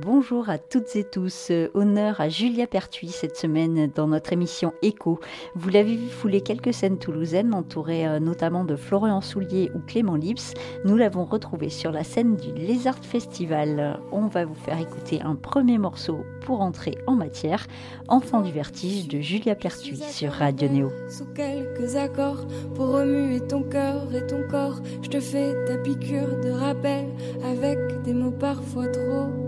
Bonjour à toutes et tous. Euh, Honneur à Julia Pertuis cette semaine dans notre émission Écho. Vous l'avez vu fouler quelques scènes toulousaines, entourées euh, notamment de Florian Soulier ou Clément Lips. Nous l'avons retrouvée sur la scène du Lézard Festival. On va vous faire écouter un premier morceau pour entrer en matière. Enfant du vertige de Julia Pertuis sur Radio Néo. Sous quelques accords pour remuer ton cœur et ton corps, je te fais ta piqûre de rappel avec des mots parfois trop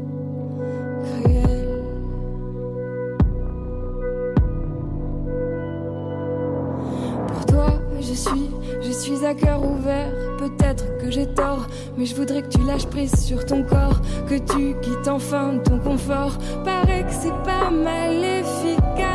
à cœur ouvert. Peut-être que j'ai tort, mais je voudrais que tu lâches prise sur ton corps, que tu quittes enfin ton confort. Paraît que c'est pas mal efficace,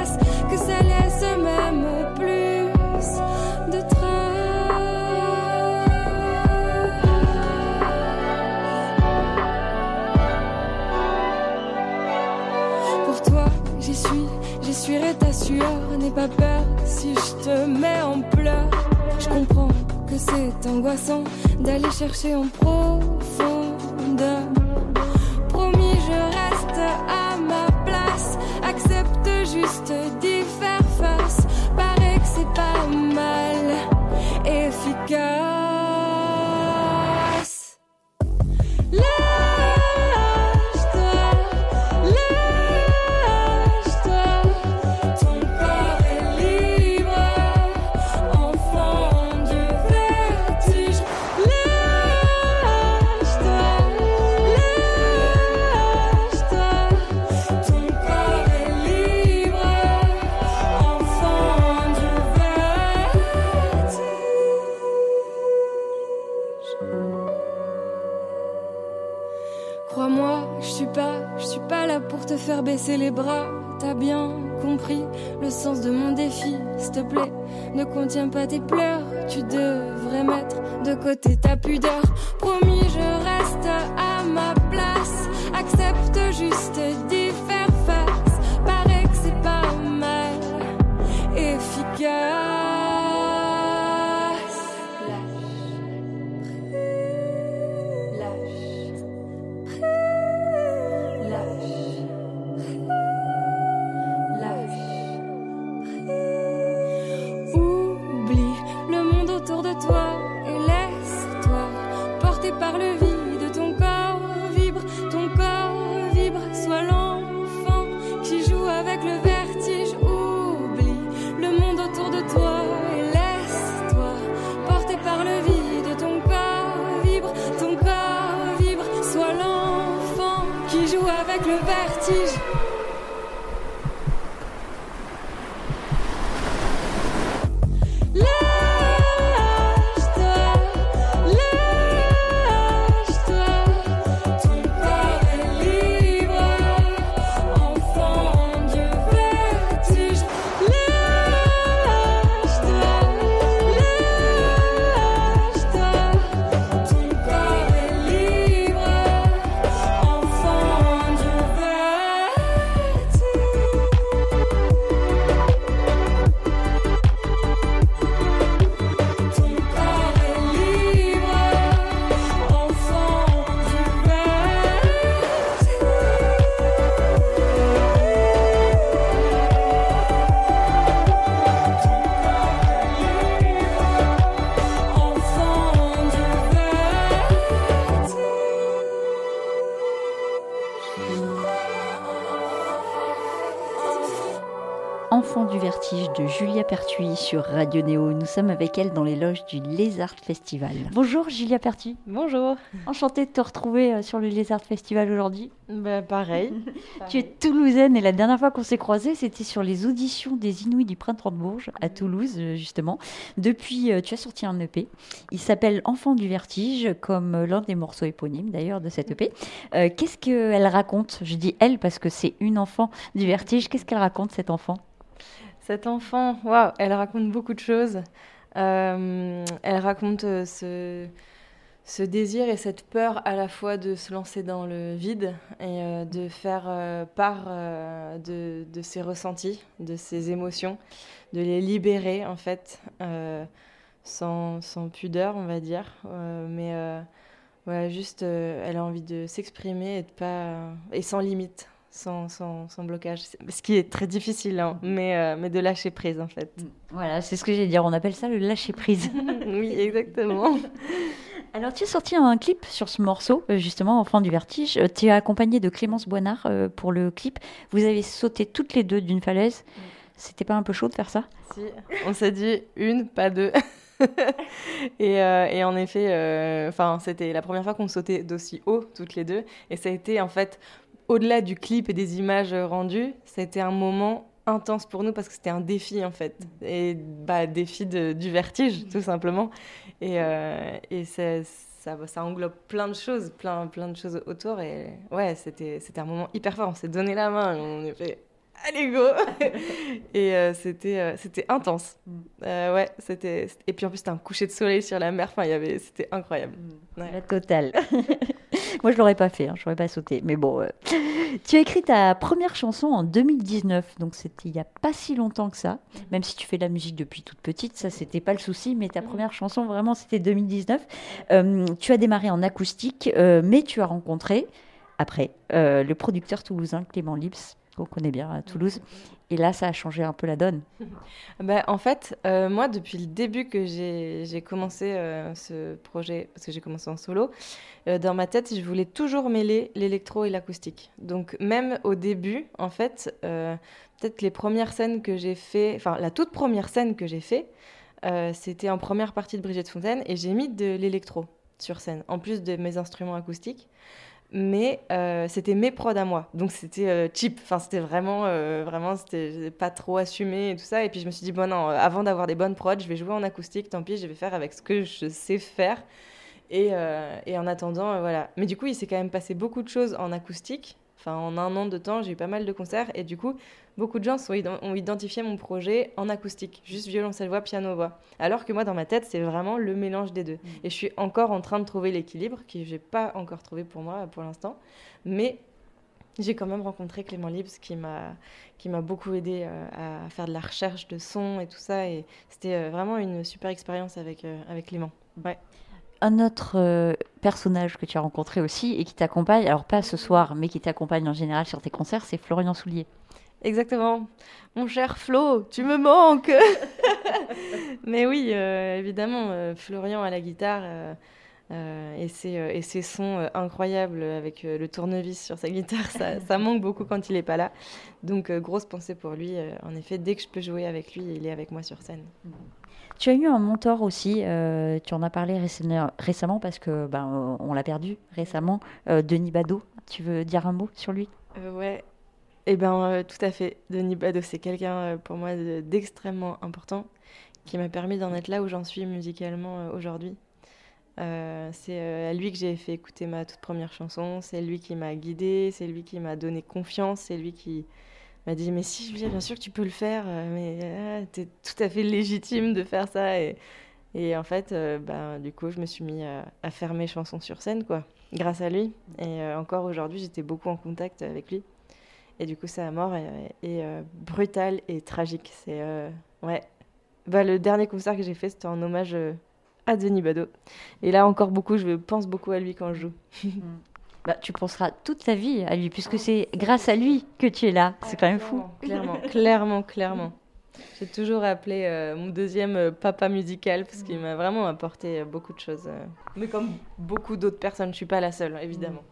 angoissant d'aller chercher en profondeur. Crois-moi, je suis pas, pas là pour te faire baisser les bras. T'as bien compris le sens de mon défi, s'il te plaît. Ne contiens pas tes pleurs, tu devrais mettre de côté ta pudeur. Promis, je reste à ma place. Accepte juste Pertuis sur Radio Néo. Nous sommes avec elle dans les loges du Lézard Festival. Bonjour Julia Pertuis. Bonjour. Enchantée de te retrouver euh, sur le Lézard Festival aujourd'hui. Bah, pareil. Tu es toulousaine et la dernière fois qu'on s'est croisés, c'était sur les auditions des Inouïs du Printemps de Bourges à Toulouse, euh, justement. Depuis, euh, tu as sorti un EP. Il s'appelle Enfant du vertige, comme l'un des morceaux éponymes d'ailleurs de cet EP. Euh, Qu'est-ce qu'elle raconte? Je dis elle parce que c'est une enfant du vertige. Qu'est-ce qu'elle raconte, cet enfant? Cette enfant, waouh, elle raconte beaucoup de choses. Euh, elle raconte euh, ce, désir et cette peur à la fois de se lancer dans le vide et de faire part de, ses ressentis, de ses émotions, de les libérer en fait, sans, sans, pudeur, on va dire. mais voilà, juste, elle a envie de s'exprimer et sans limite sans, sans, sans, blocage. Ce qui est très difficile, hein, mais, euh, mais de lâcher prise en fait. Mm. Voilà, c'est ce que j'ai dire. On appelle ça le lâcher prise. oui, exactement. Alors, tu as sorti un clip sur ce morceau, euh, justement, Enfant du Vertige. Euh, tu es accompagné de Clémence Boinard pour le clip. Vous avez sauté toutes les deux d'une falaise. Mm. C'était pas un peu chaud de faire ça? Si, on s'est dit une, pas deux. et, et, en effet, enfin, c'était la première fois qu'on sautait d'aussi haut toutes les deux. Et ça a été en fait au-delà du clip et des images rendues, c'était un moment intense pour nous parce que c'était un défi en fait. Et bah, défi du vertige tout simplement. Et, euh, et ça, ça, englobe plein de choses, plein, plein de choses autour. Et ouais, c'était un moment hyper fort. On s'est donné la main, on a fait allez go Et euh, c'était euh, c'était intense. ouais, c'était. Et puis en plus, c'était un coucher de soleil sur la mer. Enfin, il y avait, c'était incroyable. La totale. Moi, je l'aurais pas fait, hein, je n'aurais pas sauté. Mais bon, euh. tu as écrit ta première chanson en 2019, donc c'était il n'y a pas si longtemps que ça. Même si tu fais de la musique depuis toute petite, ça c'était pas le souci. Mais ta première chanson, vraiment, c'était 2019. Euh, tu as démarré en acoustique, euh, mais tu as rencontré après le producteur toulousain Clément Lips qu'on connaît bien à Toulouse. Et là, ça a changé un peu la donne. bah, en fait, euh, moi, depuis le début que j'ai commencé euh, ce projet, parce que j'ai commencé en solo, euh, dans ma tête, je voulais toujours mêler l'électro et l'acoustique. Donc, même au début, en fait, peut-être les premières scènes que j'ai fait, enfin, la toute première scène que j'ai fait, c'était en première partie de Brigitte Fontaine, et j'ai mis de l'électro sur scène, en plus de mes instruments acoustiques mais euh, c'était mes prods à moi. Donc c'était euh, cheap. Enfin, c'était vraiment, euh, vraiment, c'était pas trop assumé et tout ça. Et puis je me suis dit, bon, non, avant d'avoir des bonnes prods, je vais jouer en acoustique, tant pis, je vais faire avec ce que je sais faire. Et, et en attendant, voilà. Mais du coup, il s'est quand même passé beaucoup de choses en acoustique. Enfin, en un an de temps, j'ai eu pas mal de concerts. Et du coup, beaucoup de gens ont identifié mon projet en acoustique, juste violoncelle-voix, piano-voix. Alors que moi, dans ma tête, c'est vraiment le mélange des deux. Mm. Et je suis encore en train de trouver l'équilibre, que je n'ai pas encore trouvé pour moi pour l'instant. Mais j'ai quand même rencontré Clément Lips qui m'a qui m'a beaucoup aidé euh, à faire de la recherche de son et tout ça et c'était euh, vraiment une super expérience avec euh, avec Clément. Ouais. Un autre personnage que tu as rencontré aussi et qui t'accompagne, alors pas ce soir, mais qui t'accompagne en général sur tes concerts, c'est Florian Soulier. Exactement. Mon cher Flo, tu me manques. Mais oui, euh, évidemment, euh, Florian à la guitare euh, et, ses, et ses sons incroyables avec le tournevis sur sa guitare, ça, ça manque beaucoup quand il n'est pas là. Donc, grosse pensée pour lui. en effet, dès que je peux jouer avec lui, il est avec moi sur scène. Tu as eu un mentor aussi, tu en as parlé récemment parce que ben, on l'a perdu récemment, Denis Badeau. Tu veux dire un mot sur lui? Ouais, eh bien, euh, tout à fait. Denis Bado, c'est quelqu'un euh, pour moi d'extrêmement important qui m'a permis d'en être là où j'en suis musicalement euh, aujourd'hui. c'est à lui que j'ai fait écouter ma toute première chanson, c'est lui qui m'a guidée, c'est lui qui m'a donné confiance, c'est lui qui m'a dit mais si bien sûr que tu peux le faire, mais tu es tout à fait légitime de faire ça. Et, en fait, ben, du coup, je me suis mis à, à, faire mes chansons sur scène, quoi, grâce à lui. Et encore aujourd'hui, j'étais beaucoup en contact avec lui. Et du coup, sa mort est, euh, brutale et tragique. C'est euh, ouais. Bah, le dernier concert que j'ai fait, c'était en hommage euh, à Denis Bado. Et là encore beaucoup, je pense beaucoup à lui quand je joue. bah, tu penseras toute ta vie à lui, puisque c'est grâce à lui que tu es là. C'est quand même fou. Clairement, clairement, clairement. J'ai toujours appelé mon deuxième papa musical parce qu'il m'a vraiment apporté beaucoup de choses. Mais comme beaucoup d'autres personnes, je suis pas la seule, évidemment.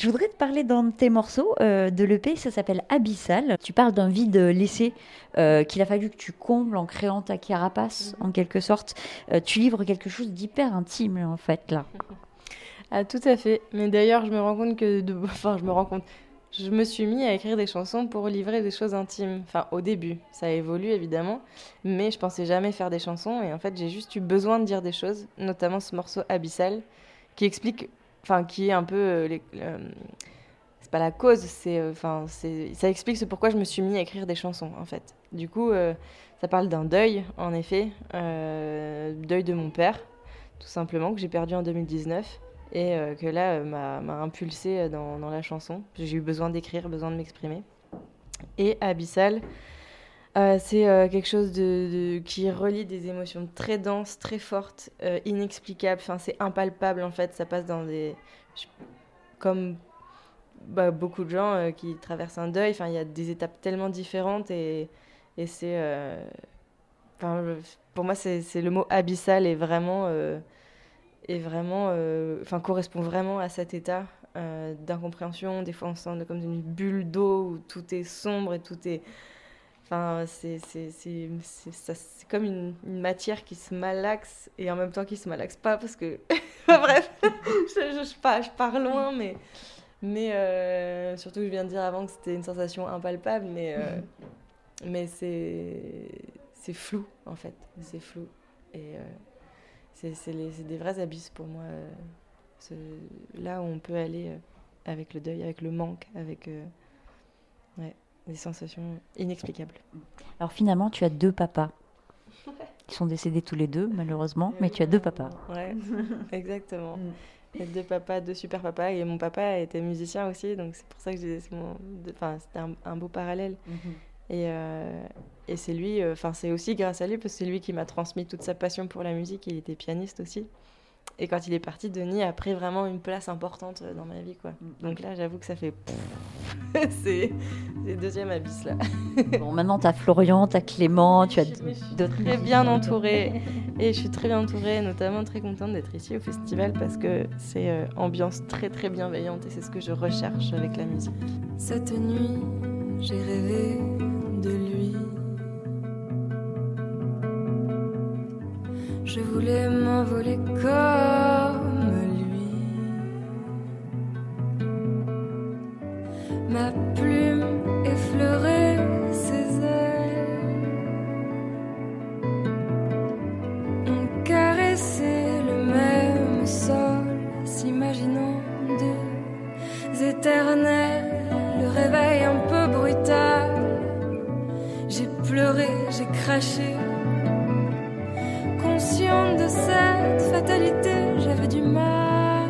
Je voudrais te parler dans tes morceaux euh, de l'EP, ça s'appelle Abyssal. Tu parles d'un vide laissé euh, qu'il a fallu que tu combles en créant ta carapace, en quelque sorte. Euh, tu livres quelque chose d'hyper intime, en fait, là. Ah, tout à fait. Mais d'ailleurs, je me rends compte que. De... Enfin, je me rends compte. Je me suis mis à écrire des chansons pour livrer des choses intimes. Enfin, au début. Ça évolue, évidemment. Mais je pensais jamais faire des chansons. Et en fait, j'ai juste eu besoin de dire des choses, notamment ce morceau Abyssal, qui explique enfin qui est un peu euh, c'est pas la cause c'est euh, enfin c'est ça explique ce pourquoi je me suis mis à écrire des chansons en fait du coup euh, ça parle d'un deuil en effet deuil de mon père tout simplement, que j'ai perdu en 2019 et que là m'a impulsé dans, dans, la chanson. J'ai eu besoin d'écrire, besoin de m'exprimer. Et Abyssal, c'est quelque chose de, qui relie des émotions très denses, très fortes, inexplicables. Enfin, c'est impalpable en fait. Ça passe dans des. Comme bah, beaucoup de gens euh, qui traversent un deuil. Enfin, il y a des étapes tellement différentes et, et c'est. Euh, pour moi, c'est le mot abyssal est vraiment. Euh, est vraiment enfin, correspond vraiment à cet état d'incompréhension. Des fois, on sent comme une bulle d'eau où tout est sombre et tout est. Enfin, c'est comme une, une, matière qui se malaxe et en même temps qui se malaxe pas parce que. Bref, je, je, je, pars, je, pars, loin, mais mais euh, surtout, je viens de dire avant que c'était une sensation impalpable, mais, euh, mais c'est flou, en fait. C'est flou. Et euh, c'est des vrais abysses pour moi. là où on peut aller avec le deuil, avec le manque, avec ouais, des sensations inexplicables. Alors finalement, tu as deux papas. Ils sont décédés tous les deux, malheureusement, mais tu as deux papas. Ouais, exactement. Mm deux papas, deux super papas. Et mon papa était musicien aussi, donc c'est pour ça que c'est mon... enfin, c'était un, beau parallèle. Mhm. Et, euh, et c'est lui, euh, enfin c'est aussi grâce à lui, parce que c'est lui qui m'a transmis toute sa passion pour la musique. Il était pianiste aussi. Et quand il est parti, Denis a pris vraiment une place importante dans ma vie. Quoi. Mm. Donc là, j'avoue que ça fait. c'est le deuxième abysse là. bon, maintenant, tu as Florian, tu as Clément, tu as d'autres. Très bien entourée. Et je suis très bien entourée, notamment très contente d'être ici au festival parce que c'est euh, ambiance très très bienveillante et c'est ce que je recherche avec la musique. Cette nuit, j'ai rêvé de lui. Je voulais m'envoler comme lui. Ma plume effleurait ses ailes. On caressait le même sol, s'imaginant deux éternels. Le réveil un peu brutal. J'ai pleuré, j'ai craché de cette fatalité, j'avais du mal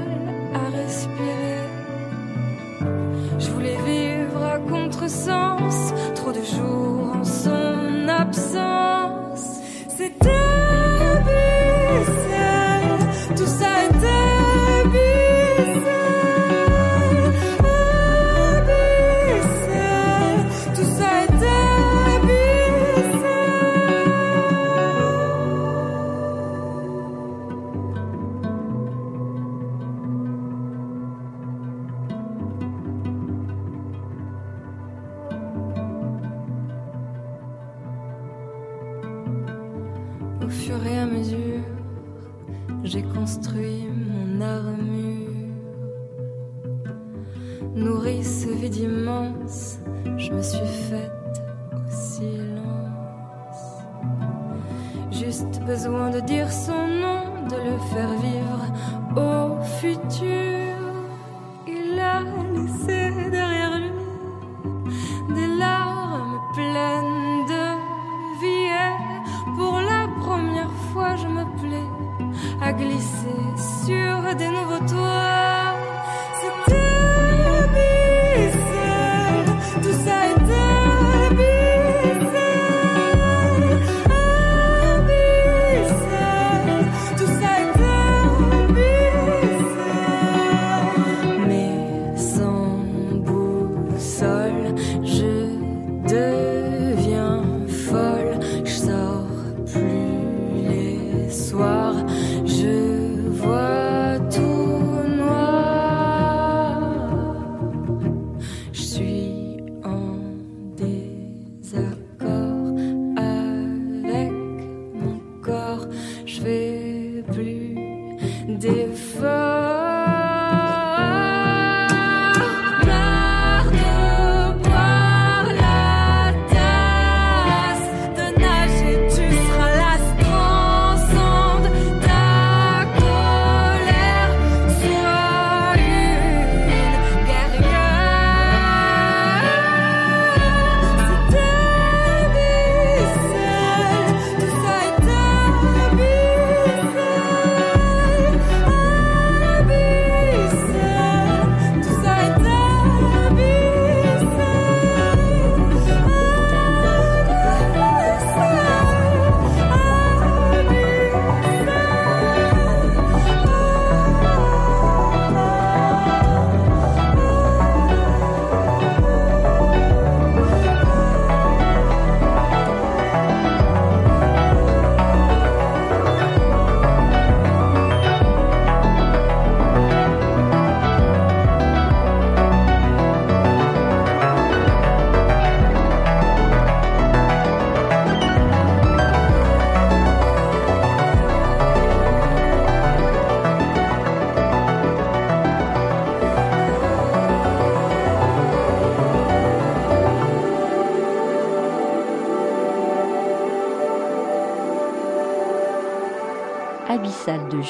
à respirer. Je voulais vivre à contresens, trop de jours en son absence. juste besoin de dire son nom, de le faire vivre au futur.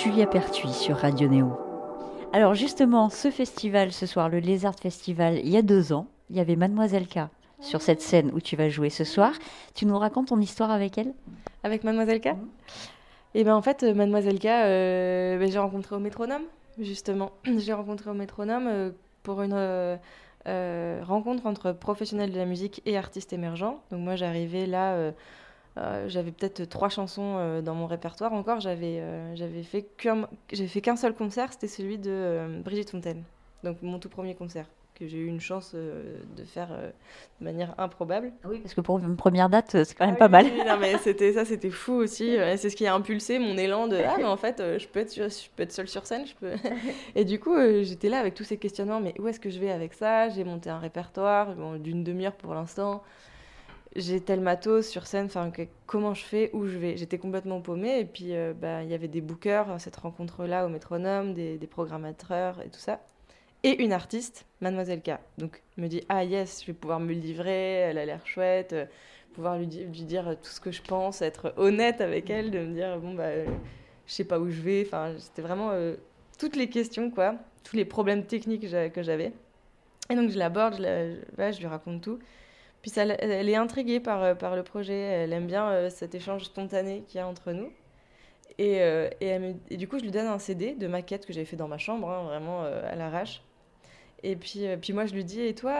Julia Pertuis sur Radio Néo. Alors justement, ce festival ce soir, le Lézard Festival, il y a deux ans, il y avait Mademoiselle K sur cette scène où tu vas jouer ce soir. Tu nous racontes ton histoire avec elle? Avec Mademoiselle K? Et ben en fait, euh, Mademoiselle K, euh, ben, j'ai rencontré au métronome, justement. j'ai rencontré au métronome euh, pour une euh, rencontre entre professionnels de la musique et artistes émergents. Donc moi, j'arrivais là, euh, euh, j'avais peut-être trois chansons euh, dans mon répertoire encore. J'avais euh, j'avais fait qu'un j'ai fait qu'un seul concert, c'était celui de Brigitte Fontaine. Donc mon tout premier concert que j'ai eu une chance de faire de manière improbable. Oui, parce que pour une première date, c'est quand même Ah pas oui, mal. oui, non, mais c'était ça, c'était fou aussi. C'est ce qui a impulsé mon élan de ah mais en fait je peux être je peux être seule sur scène, je peux. Et du coup j'étais là avec tous ces questionnements. Mais où est-ce que je vais avec ça? J'ai monté un répertoire bon, d'une demi-heure pour l'instant. J'ai tel matos sur scène. Enfin comment je fais Où je vais J'étais complètement paumée. Et puis euh, bah, il y avait des bookers à cette rencontre là au métronome, des, des programmateurs et tout ça. Et une artiste, Mademoiselle K. Donc me dis ah yes, je vais pouvoir me livrer. Elle a l'air chouette. euh, pouvoir lui, di- lui dire tout ce que je pense, être honnête avec elle, de me dire bon bah euh, je sais pas où je vais. Enfin, c'était vraiment euh, toutes les questions quoi, tous les problèmes techniques que j'a- que j'avais. Et donc je l'aborde, je lui raconte tout. Puis ça, elle est intriguée par, euh, par le projet, elle aime bien euh, cet échange spontané qu'il y a entre nous. Et, euh, et, elle me- et du coup, je lui donne un CD de maquette que j'avais fait dans ma chambre, hein, vraiment à l'arrache. Et puis, puis moi, je lui dis, et toi,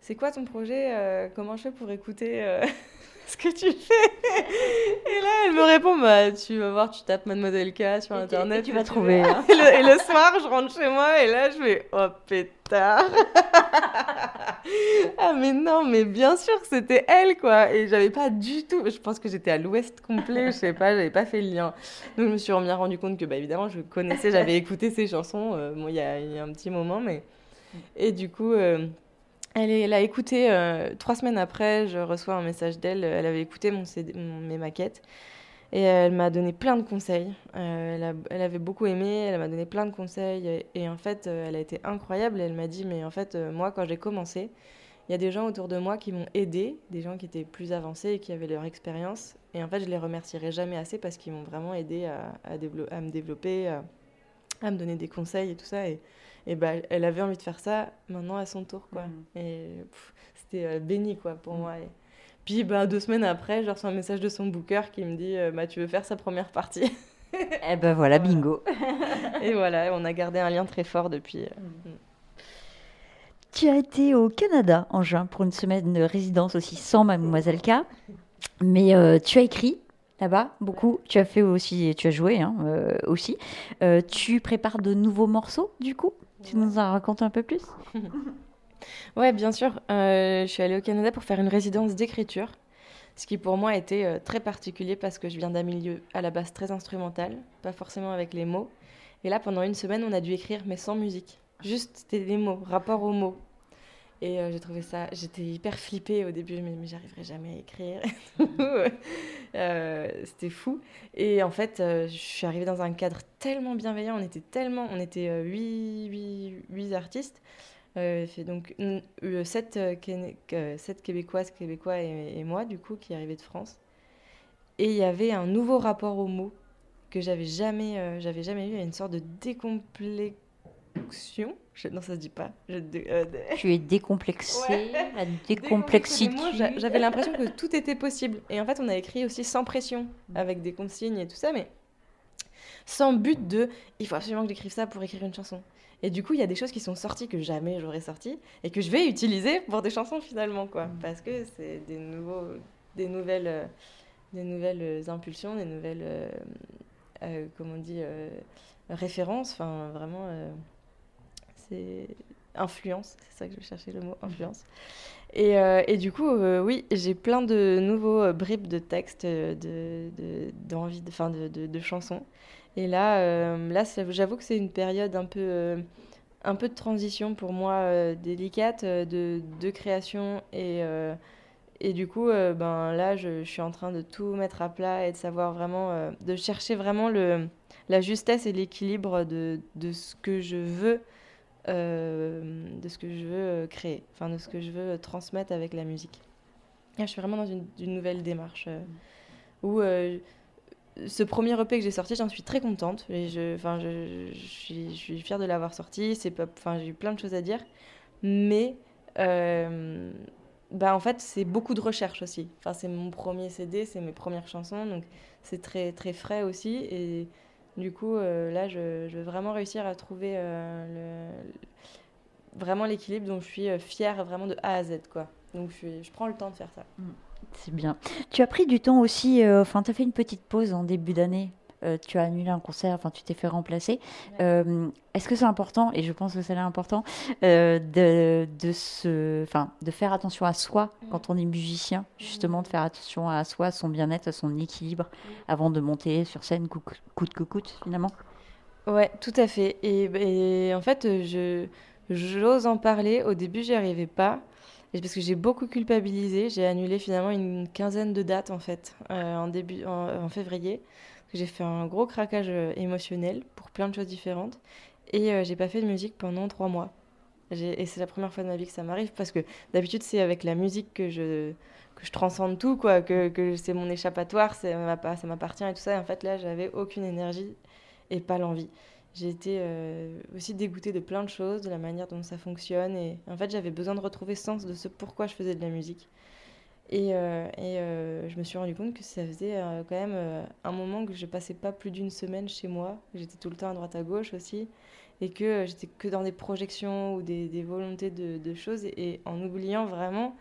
c'est quoi ton projet Comment je fais pour écouter ce que tu fais? Et là, elle me répond, bah, tu vas voir, tu tapes Mademoiselle K sur Et- et Internet. tu et vas trouver, hein. Et, le, et le soir, je rentre chez moi, et là, je fais, oh Ah mais non, mais bien sûr que c'était elle, quoi. Et j'avais pas du tout... Je pense que j'étais à l'ouest complet, je sais pas, j'avais pas fait le lien. Donc je me suis bien rendu compte que, bah évidemment, je connaissais, j'avais écouté ses chansons, euh, bon, il y a, il y a un petit moment, mais... Et du coup... euh, elle, elle a écouté, euh, trois semaines après, je reçois un message d'elle, elle avait écouté mon CD, mon- mes maquettes, et elle m'a donné plein de conseils. Euh, elle, a- elle avait beaucoup aimé, elle m'a donné plein de conseils, et, et en fait, euh, elle a été incroyable. Elle m'a dit, mais en fait, euh, moi, quand j'ai commencé, il y a des gens autour de moi qui m'ont aidé, des gens qui étaient plus avancés et qui avaient leur expérience, et en fait, je les remercierai jamais assez parce qu'ils m'ont vraiment aidé à, à, dévelop- à me développer, à, à me donner des conseils et tout ça, et, et bah, elle avait envie de faire ça maintenant à son tour, quoi. Mm. Et c'était béni, quoi, pour moi. Et puis, bah, deux semaines après, je reçois un message de son booker qui me dit euh, bah, Tu veux faire sa première partie Eh ben voilà, bingo. Et voilà, on a gardé un lien très fort depuis. euh. Tu as été au Canada en juin pour une semaine de résidence aussi sans Mademoiselle K. Mais euh, tu as écrit là-bas beaucoup. Tu as fait aussi, tu as joué hein, euh, aussi. Euh, tu prépares de nouveaux morceaux du coup? Tu nous en racontes un peu plus? Ouais, bien sûr. Euh, je suis allée au Canada pour faire une résidence d'écriture, ce qui pour moi était euh, très particulier parce que je viens d'un milieu à la base très instrumental, pas forcément avec les mots. Et là, pendant une semaine, on a dû écrire, mais sans musique. Juste, des mots, rapport aux mots. Et euh, j'ai trouvé ça, j'étais hyper flippée au début, mais, mais j'arriverai jamais à écrire. C'était fou. Et en fait, je suis arrivée dans un cadre tellement bienveillant. On était tellement, on était huit artistes. Euh, donc euh, sept, euh, euh, sept québécoises, québécois et, et moi du coup qui arrivaient de France. Et il y avait un nouveau rapport aux mots que j'avais jamais, euh, j'avais jamais eu. Il y a une sorte de décomplexion. Je- non, ça se dit pas. Je- euh, Tu es décomplexé, Ouais. la décomplexité. J'avais l'impression que tout était possible. Et en fait, on a écrit aussi sans pression, avec des consignes et tout ça, mais sans but de il faut absolument que j'écrive ça pour écrire une chanson. Et du coup, il y a des choses qui sont sorties que jamais j'aurais sorties et que je vais utiliser pour des chansons finalement, quoi. Parce que c'est des, nouveaux, des, nouvelles, euh, des nouvelles euh, impulsions, des nouvelles, euh, euh, comment on dit, références. Enfin, vraiment, c'est influence, c'est ça que je cherchais le mot, influence. Et, euh, et du coup, euh, oui, j'ai plein de nouveaux euh, bribes de textes, de, de, d'envie, de, de, de, de chansons. Et là, euh, là j'avoue que c'est une période un peu, euh, un peu de transition pour moi, euh, délicate, de, création. Et, et du coup, ben, là, je, suis en train de tout mettre à plat et de savoir vraiment, de chercher vraiment le, la justesse et l'équilibre de, de ce que je veux de ce que je veux créer, enfin de ce que je veux transmettre avec la musique. Je suis vraiment dans une, une nouvelle démarche où ce premier EP que j'ai sorti, j'en suis très contente. Je, suis, fière de l'avoir sorti. J'ai eu plein de choses à dire, mais euh, bah en fait, c'est beaucoup de recherche aussi. C'est mon premier CD, c'est mes premières chansons, donc c'est très très frais aussi. Et du coup, euh, là, je, je, veux vraiment réussir à trouver euh, vraiment l'équilibre dont je suis fière vraiment de A à Z, quoi. Donc, je, je prends le temps de faire ça. Mm. C'est bien. Tu as pris du temps aussi, euh, enfin, tu as fait une petite pause en début d'année. Euh, tu as annulé un concert, enfin, tu t'es fait remplacer. Euh, Est-ce que c'est important, et je pense que c'est important, euh, de, de, se, de faire attention à soi quand on est musicien, justement, de faire attention à soi, à son bien-être, à son équilibre, avant de monter sur scène coûte que coûte, finalement? Ouais, tout à fait. Et, et en fait, je j'ose en parler. Au début, j'y arrivais pas. Parce que j'ai beaucoup culpabilisé, j'ai annulé finalement une quinzaine de dates en fait euh, en début en, en février. J'ai fait un gros craquage euh, émotionnel pour plein de choses différentes et euh, j'ai pas fait de musique pendant trois mois. Et c'est la première fois de ma vie que ça m'arrive parce que d'habitude c'est avec la musique que je que je transcende tout quoi, que, que c'est mon échappatoire, ça m'appartient et tout ça. Et en fait là j'avais aucune énergie et pas l'envie. J'ai été euh, aussi dégoûtée de plein de choses, de la manière dont ça fonctionne. Et en fait, j'avais besoin de retrouver sens de ce pourquoi je faisais de la musique. Et, euh, et euh, je me suis rendu compte que ça faisait quand même un moment que je passais pas plus d'une semaine chez moi. J'étais tout le temps à droite à gauche aussi. Et que j'étais que dans des projections ou des, des volontés de, de choses. Et, en oubliant vraiment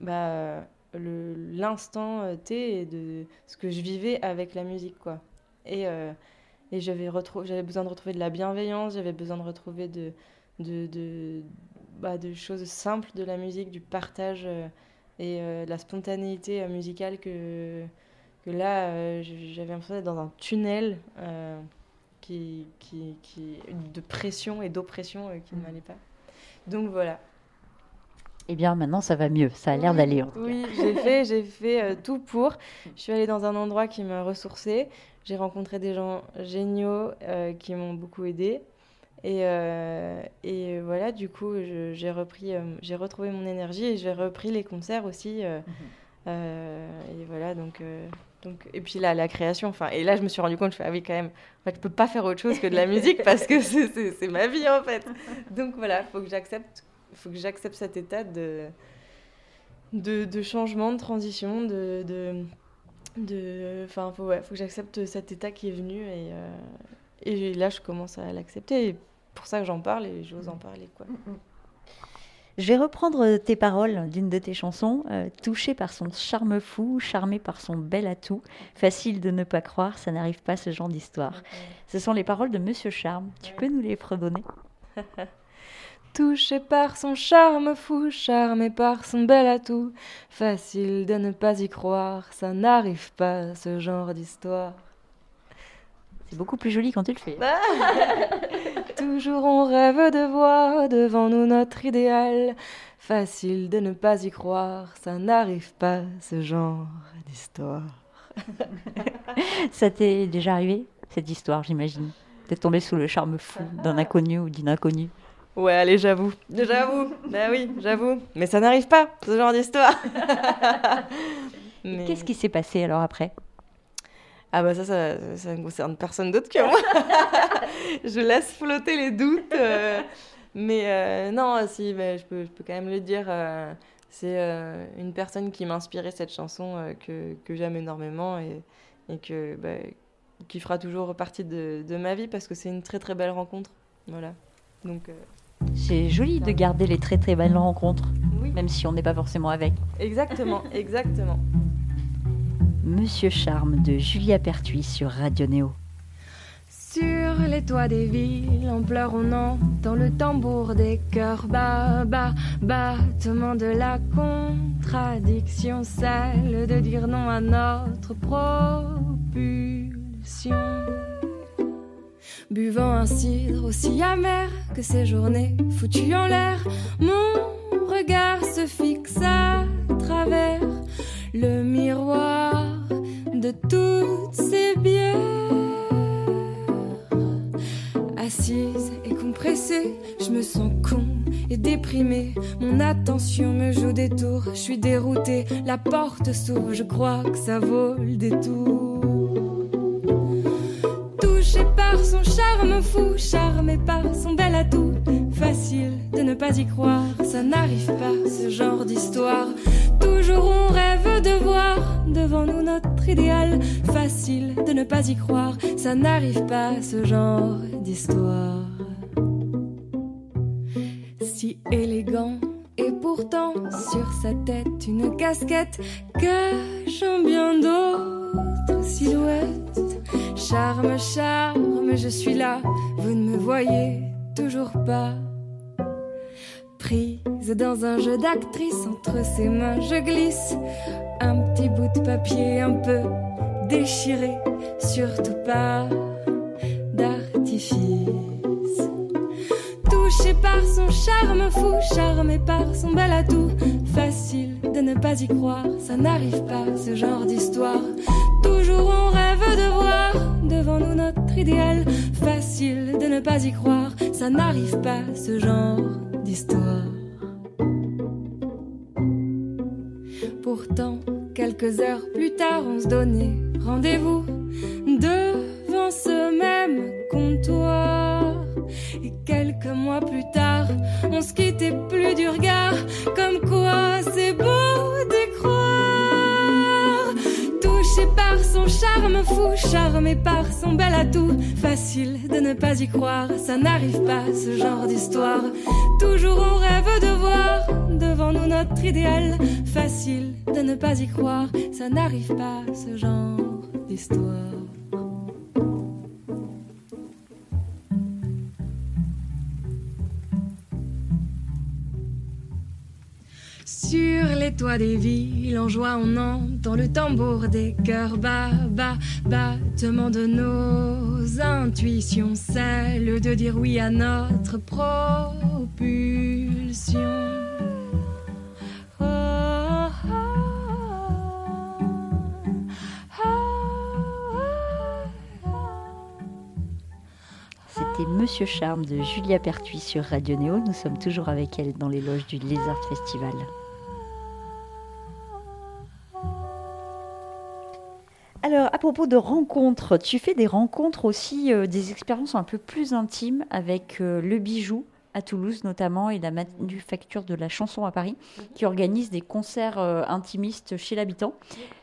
bah, l'instant T et de ce que je vivais avec la musique. quoi. Et et j'avais besoin de retrouver de la bienveillance, j'avais besoin de retrouver de, de, de, bah, de, choses simples de la musique, du partage euh, et euh, de la spontanéité euh, musicale que, que là, j'avais l'impression d'être dans un tunnel qui, qui, qui, de pression et d'oppression qui ne m'allait pas. Donc voilà. Eh bien, maintenant, ça va mieux. Ça a l'air oui, d'aller. Oui, j'ai fait, j'ai fait euh, tout pour. Je suis allée dans un endroit qui m'a ressourcée. J'ai rencontré des gens géniaux euh, qui m'ont beaucoup aidée. Et, euh, et voilà, du coup, j'ai repris, j'ai retrouvé mon énergie et j'ai repris les concerts aussi. Mmh. et voilà, donc, donc, et puis là, la création. Enfin, et là, je me suis rendu compte, je fais, ah oui, quand même, en fait, je peux pas faire autre chose que de la musique parce que c'est ma vie en fait. Donc voilà, il faut que j'accepte, faut que j'accepte cet état de, de, de, changement, de transition, de, de enfin faut ouais, faut que j'accepte cet état qui est venu et euh, et là je commence à l'accepter et pour ça que j'en parle et j'ose en parler quoi. Je vais reprendre tes paroles d'une de tes chansons euh, touché par son charme fou charmé par son bel atout facile de ne pas croire ça n'arrive pas ce genre d'histoire okay. ce sont les paroles de Monsieur Charme. Tu peux nous les fredonner? Touché par son charme fou, charmé par son bel atout, facile de ne pas y croire, ça n'arrive pas ce genre d'histoire. C'est beaucoup plus joli quand tu le fais. Toujours on rêve de voir devant nous notre idéal, facile de ne pas y croire, ça n'arrive pas ce genre d'histoire. ça t'est déjà arrivé, cette histoire, j'imagine? T'es tombé sous le charme fou d'un inconnu ou d'une inconnue? Ouais, allez, j'avoue. J'avoue. bah oui, j'avoue. Mais ça n'arrive pas, ce genre d'histoire. Mais... Qu'est-ce qui s'est passé alors après? Ah bah ça, ça, ça ne concerne personne d'autre que moi. je laisse flotter les doutes. Euh... Mais euh, non, si, bah, je, peux, je peux quand même le dire. Euh, c'est une personne qui m'a inspiré cette chanson que, que j'aime énormément et, et que, bah, qui fera toujours partie de, de ma vie parce que c'est une très très belle rencontre. Voilà. Donc... c'est joli de garder les très très belles rencontres, oui. même si on n'est pas forcément avec. Exactement, exactement. Monsieur Charme de Julia Pertuis sur Radio Néo. Sur les toits des villes, en pleurs on entend le tambour des cœurs bas, bas, battement de la contradiction, celle de dire non à notre propulsion buvant un cidre aussi amer que ces journées foutues en l'air. Mon regard se fixe à travers le miroir de toutes ces bières. Assise et compressée, je me sens con et déprimée. Mon attention me joue des tours, je suis déroutée. La porte s'ouvre, je crois que ça vaut le détour. Son charme fou, charmé par son bel atout. Facile de ne pas y croire, ça n'arrive pas ce genre d'histoire. Toujours on rêve de voir devant nous notre idéal. Facile de ne pas y croire, ça n'arrive pas ce genre d'histoire. Si élégant et pourtant sur sa tête une casquette cachant bien d'autres silhouettes. Charme, charme, je suis là, vous ne me voyez toujours pas. Prise dans un jeu d'actrice, entre ses mains je glisse un petit bout de papier un peu déchiré, surtout pas d'artifice. Touché par son charme fou, charmé par son bel atout, facile de ne pas y croire, ça n'arrive pas ce genre d'histoire. On rêve de voir devant nous notre idéal, facile de ne pas y croire, ça n'arrive pas ce genre d'histoire. Pourtant, quelques heures plus tard, on se donnait rendez-vous devant ce même comptoir. Et quelques mois plus tard, on se quittait plus du regard, comme quoi c'est beau d'y croire. Touché par son charme fou, charmé par son bel atout, facile de ne pas y croire, ça n'arrive pas ce genre d'histoire. Toujours on rêve de voir devant nous notre idéal, facile de ne pas y croire, ça n'arrive pas ce genre d'histoire. Sur les toits des villes, en joie, on entend le tambour des cœurs bas, bas, battement de nos intuitions, celle de dire oui à notre propulsion. Oh, oh, oh, C'était Monsieur Charme de Julia Pertuis sur Radio Néo. Nous sommes toujours avec elle dans les loges du Lézard Festival. Alors, à propos de rencontres, tu fais des rencontres aussi, euh, des expériences un peu plus intimes avec euh, Le Bijou à Toulouse notamment et la Manufacture de la Chanson à Paris, qui organise des concerts euh, intimistes chez l'habitant.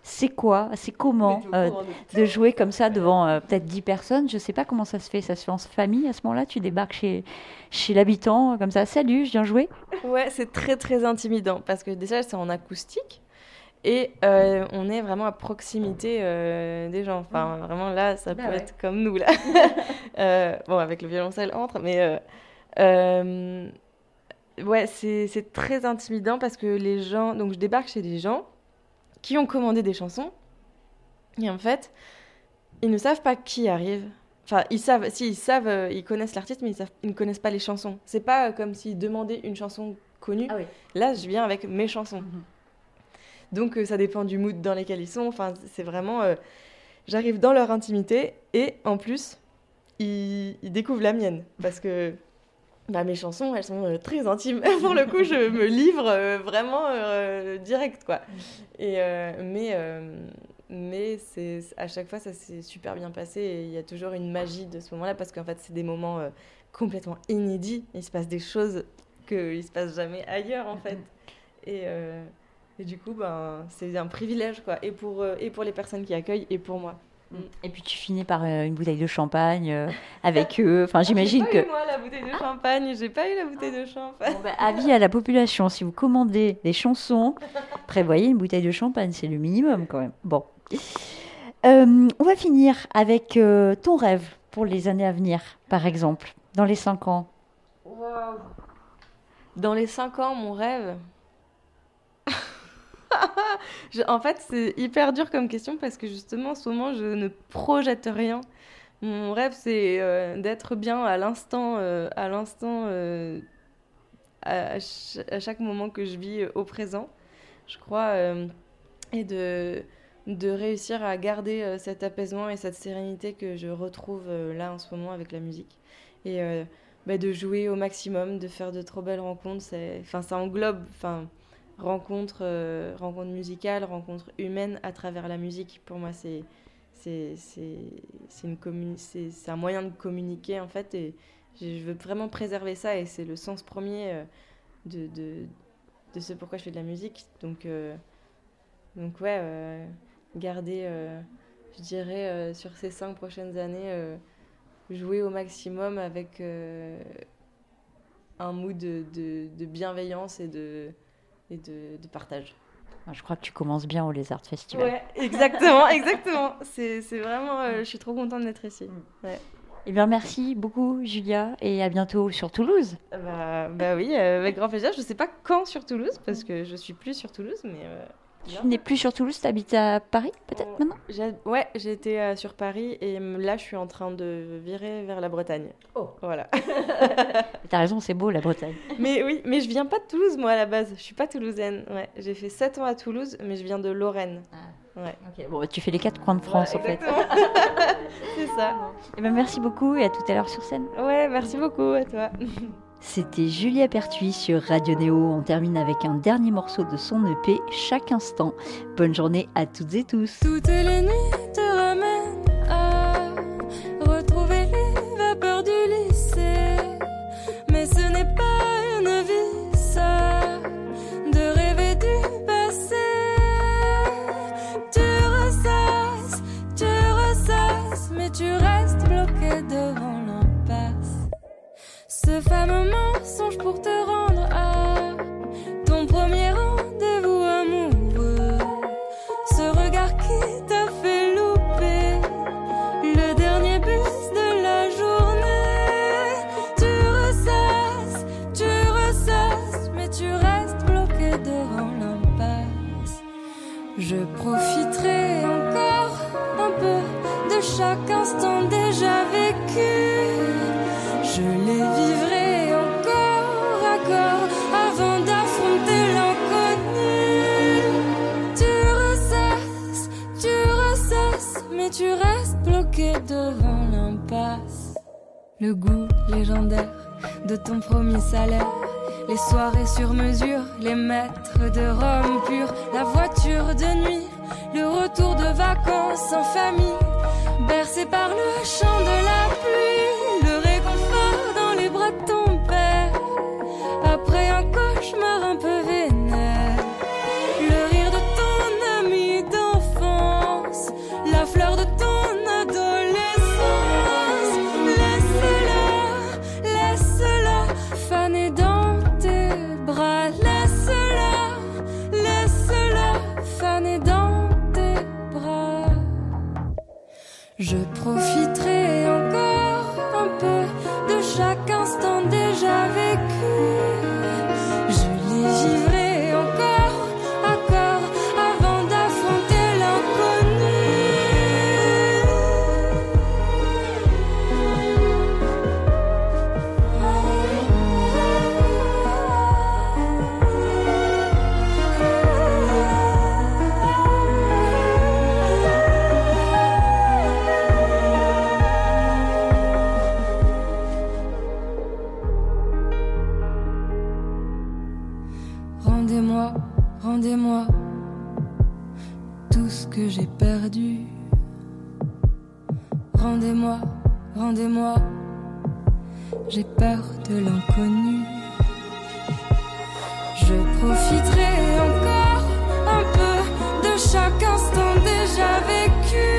C'est quoi, c'est comment euh, de jouer comme ça devant euh, peut-être 10 personnes? Je ne sais pas comment ça se fait. Ça se fait en famille à ce moment-là? Tu débarques chez, chez l'habitant comme ça, salut, je viens jouer. Ouais, c'est très très intimidant parce que déjà c'est en acoustique et euh, on est vraiment à proximité euh, des gens. Enfin, vraiment là, ça Bah peut ouais. être comme nous là. Euh, bon, avec le violoncelle entre, mais ouais, c'est très intimidant parce que les gens. Donc, je débarque chez des gens qui ont commandé des chansons et en fait, ils ne savent pas qui arrive. Enfin, ils savent, si ils savent, ils connaissent l'artiste, mais ils, savent- ils ne connaissent pas les chansons. C'est pas comme s'ils demandaient une chanson connue. Ah oui. Là, je viens avec mes chansons. Mhm. Donc euh, ça dépend du mood dans lequel ils sont. Enfin, c'est vraiment... euh, J'arrive dans leur intimité et en plus, ils, découvrent la mienne. Parce que bah, mes chansons, elles sont euh, très intimes. Pour le coup, je me livre vraiment direct, quoi. Et, mais mais à chaque fois, ça s'est super bien passé et il y a toujours une magie de ce moment-là parce qu'en fait, c'est des moments complètement inédits. Il se passe des choses qu'il ne se passe jamais ailleurs, en fait. Et, et du coup, ben, c'est un privilège, quoi, et pour, euh, et pour les personnes qui accueillent, et pour moi. Et puis tu finis par euh, une bouteille de champagne euh, avec eux. Enfin, j'imagine J'ai pas que. eu, moi, la bouteille de champagne, j'ai pas eu la bouteille de champagne. Bon, bah, avis à la population, si vous commandez des chansons, prévoyez une bouteille de champagne, c'est le minimum quand même. Bon. Euh, on va finir avec euh, ton rêve pour les années à venir, par exemple, dans les 5 ans. Dans les 5 ans, mon rêve. En fait, c'est hyper dur comme question parce que justement, en ce moment, je ne projette rien. Mon rêve, c'est euh, d'être bien à l'instant, euh, à l'instant, euh, à, à ch- à chaque moment que je vis au présent, je crois, et de, réussir à garder cet apaisement et cette sérénité que je retrouve là en ce moment avec la musique. Et bah, de jouer au maximum, de faire de trop belles rencontres. ça englobe rencontres, euh, rencontres musicales, rencontres humaines à travers la musique. Pour moi, c'est c'est c'est un moyen de communiquer en fait et je veux vraiment préserver ça et c'est le sens premier euh, de, de, de, ce pourquoi je fais de la musique. Donc, euh, donc ouais, euh, garder, je dirais, sur ces cinq prochaines années, jouer au maximum avec un mood de, de, bienveillance et de, et de, de partage. Je crois que tu commences bien au Lézard Festival. Ouais, exactement, exactement. C'est vraiment, je suis trop contente d'être ici. Mm. Ouais. Eh bien, merci beaucoup, Julia, et à bientôt sur Toulouse. Bah, bah oui, euh, avec grand plaisir. Je ne sais pas quand sur Toulouse, parce que je suis plus sur Toulouse, mais. Euh, tu n'es plus sur Toulouse, tu habites à Paris, peut-être maintenant Ouais, j'étais euh, sur Paris et là, je suis en train de virer vers la Bretagne. Oh Voilà. T'as raison, c'est beau la Bretagne. mais oui, mais je viens pas de Toulouse, moi, à la base. Je suis pas toulousaine. Ouais, j'ai fait 7 ans à Toulouse, mais je viens de Lorraine. Ah. Ouais. Bon, tu fais les quatre coins de France en fait. C'est ça. Et eh ben, merci beaucoup et à tout à l'heure sur scène. Ouais, merci beaucoup à toi. C'était Julia Pertuis sur Radio Néo. On termine avec un dernier morceau de son EP, Chaque instant. Bonne journée à toutes et tous. Toutes les nuits mensonge pour te Le goût légendaire de ton promis salaire. Les soirées sur mesure, les maîtres de Rome pur, la voiture de nuit, le retour de vacances en famille, bercé par le chant de la que j'ai perdu. Rendez-moi, rendez-moi, j'ai peur de l'inconnu. Je profiterai encore un peu de chaque instant déjà vécu.